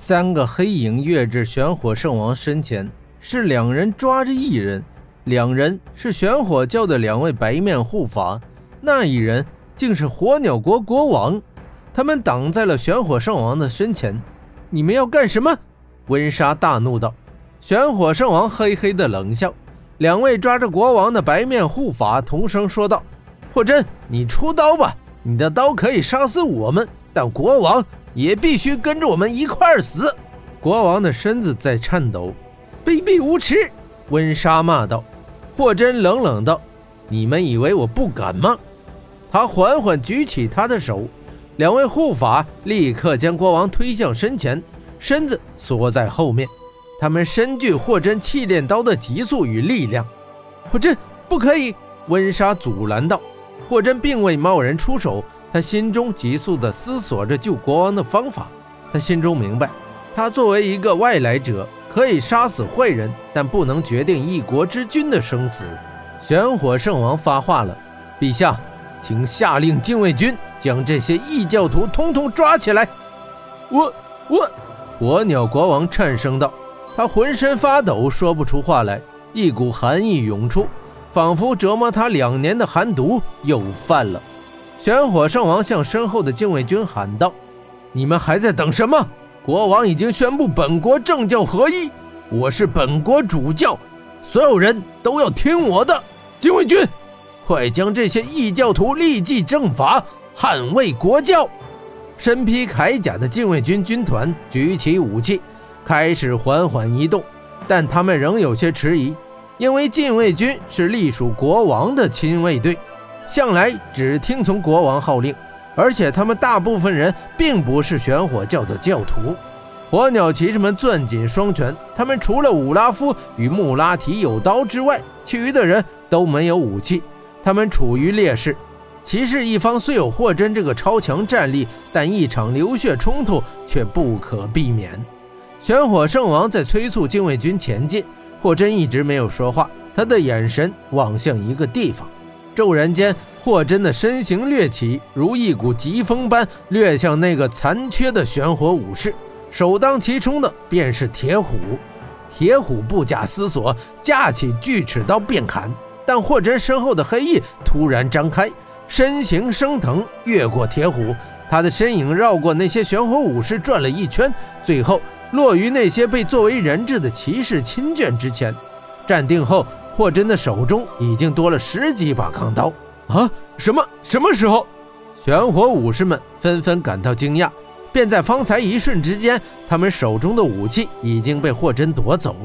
三个黑影跃至玄火圣王身前，是两人抓着一人，两人是玄火教的两位白面护法，那一人竟是火鸟国国王。他们挡在了玄火圣王的身前。你们要干什么？温莎大怒道。玄火圣王嘿嘿的冷笑。两位抓着国王的白面护法同声说道：“霍真，你出刀吧，你的刀可以杀死我们，但国王……”也必须跟着我们一块儿死！国王的身子在颤抖，卑鄙无耻！温莎骂道。霍真冷冷道：“你们以为我不敢吗？”他缓缓举起他的手，两位护法立刻将国王推向身前，身子缩在后面。他们深具霍真气炼刀的急速与力量。霍真不可以！温莎阻拦道。霍真并未贸然出手。他心中急速地思索着救国王的方法。他心中明白，他作为一个外来者，可以杀死坏人，但不能决定一国之君的生死。玄火圣王发话了：“陛下，请下令禁卫军将这些异教徒通通抓起来。”我我，火鸟国王颤声道，他浑身发抖，说不出话来，一股寒意涌出，仿佛折磨他两年的寒毒又犯了。玄火圣王向身后的禁卫军喊道：“你们还在等什么？国王已经宣布本国政教合一，我是本国主教，所有人都要听我的。禁卫军，快将这些异教徒立即正法，捍卫国教！”身披铠甲的禁卫军军团举起武器，开始缓缓移动，但他们仍有些迟疑，因为禁卫军是隶属国王的亲卫队。向来只听从国王号令，而且他们大部分人并不是玄火教的教徒。火鸟骑士们攥紧双拳，他们除了武拉夫与穆拉提有刀之外，其余的人都没有武器，他们处于劣势。骑士一方虽有霍真这个超强战力，但一场流血冲突却不可避免。玄火圣王在催促禁卫军前进，霍真一直没有说话，他的眼神望向一个地方。骤然间，霍真的身形掠起，如一股疾风般掠向那个残缺的玄火武士。首当其冲的便是铁虎。铁虎不假思索，架起锯齿刀便砍。但霍真身后的黑翼突然张开，身形升腾，越过铁虎。他的身影绕过那些玄火武士转了一圈，最后落于那些被作为人质的骑士亲眷之前。站定后。霍真的手中已经多了十几把钢刀啊！什么？什么时候？玄火武士们纷纷感到惊讶。便在方才一瞬之间，他们手中的武器已经被霍真夺走。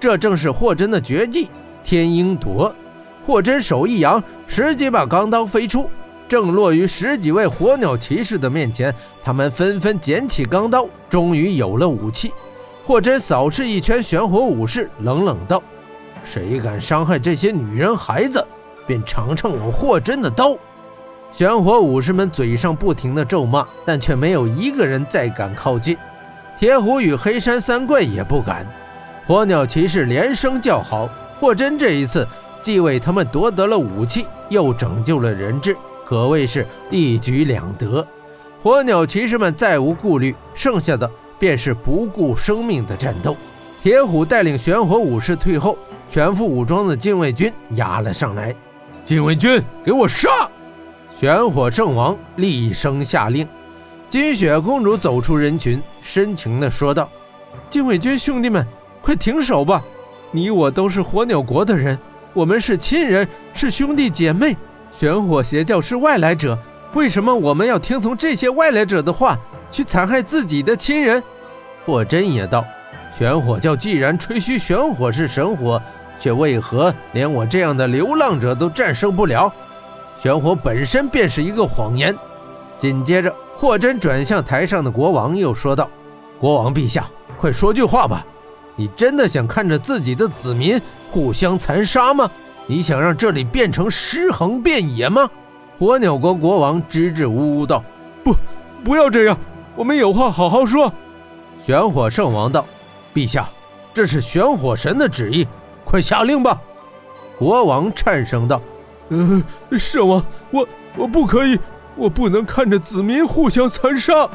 这正是霍真的绝技——天鹰夺。霍真手一扬，十几把钢刀飞出，正落于十几位火鸟骑士的面前。他们纷纷捡起钢刀，终于有了武器。霍真扫视一圈玄火武士，冷冷道。谁敢伤害这些女人孩子，便尝尝我霍真的刀！玄火武士们嘴上不停的咒骂，但却没有一个人再敢靠近。铁虎与黑山三怪也不敢。火鸟骑士连声叫好。霍真这一次既为他们夺得了武器，又拯救了人质，可谓是一举两得。火鸟骑士们再无顾虑，剩下的便是不顾生命的战斗。铁虎带领玄火武士退后。全副武装的禁卫军压了上来，禁卫军给我杀！玄火圣王厉声下令。金雪公主走出人群，深情地说道：“禁卫军兄弟们，快停手吧！你我都是火鸟国的人，我们是亲人，是兄弟姐妹。玄火邪教是外来者，为什么我们要听从这些外来者的话，去残害自己的亲人？”霍真也道：“玄火教既然吹嘘玄火是神火。”却为何连我这样的流浪者都战胜不了？玄火本身便是一个谎言。紧接着，霍真转向台上的国王，又说道：“国王陛下，快说句话吧！你真的想看着自己的子民互相残杀吗？你想让这里变成尸横遍野吗？”火鸟国国王支支吾吾道：“不，不要这样，我们有话好好说。”玄火圣王道：“陛下，这是玄火神的旨意。”快下令吧！国王颤声道：“呃，圣王，我我不可以，我不能看着子民互相残杀。”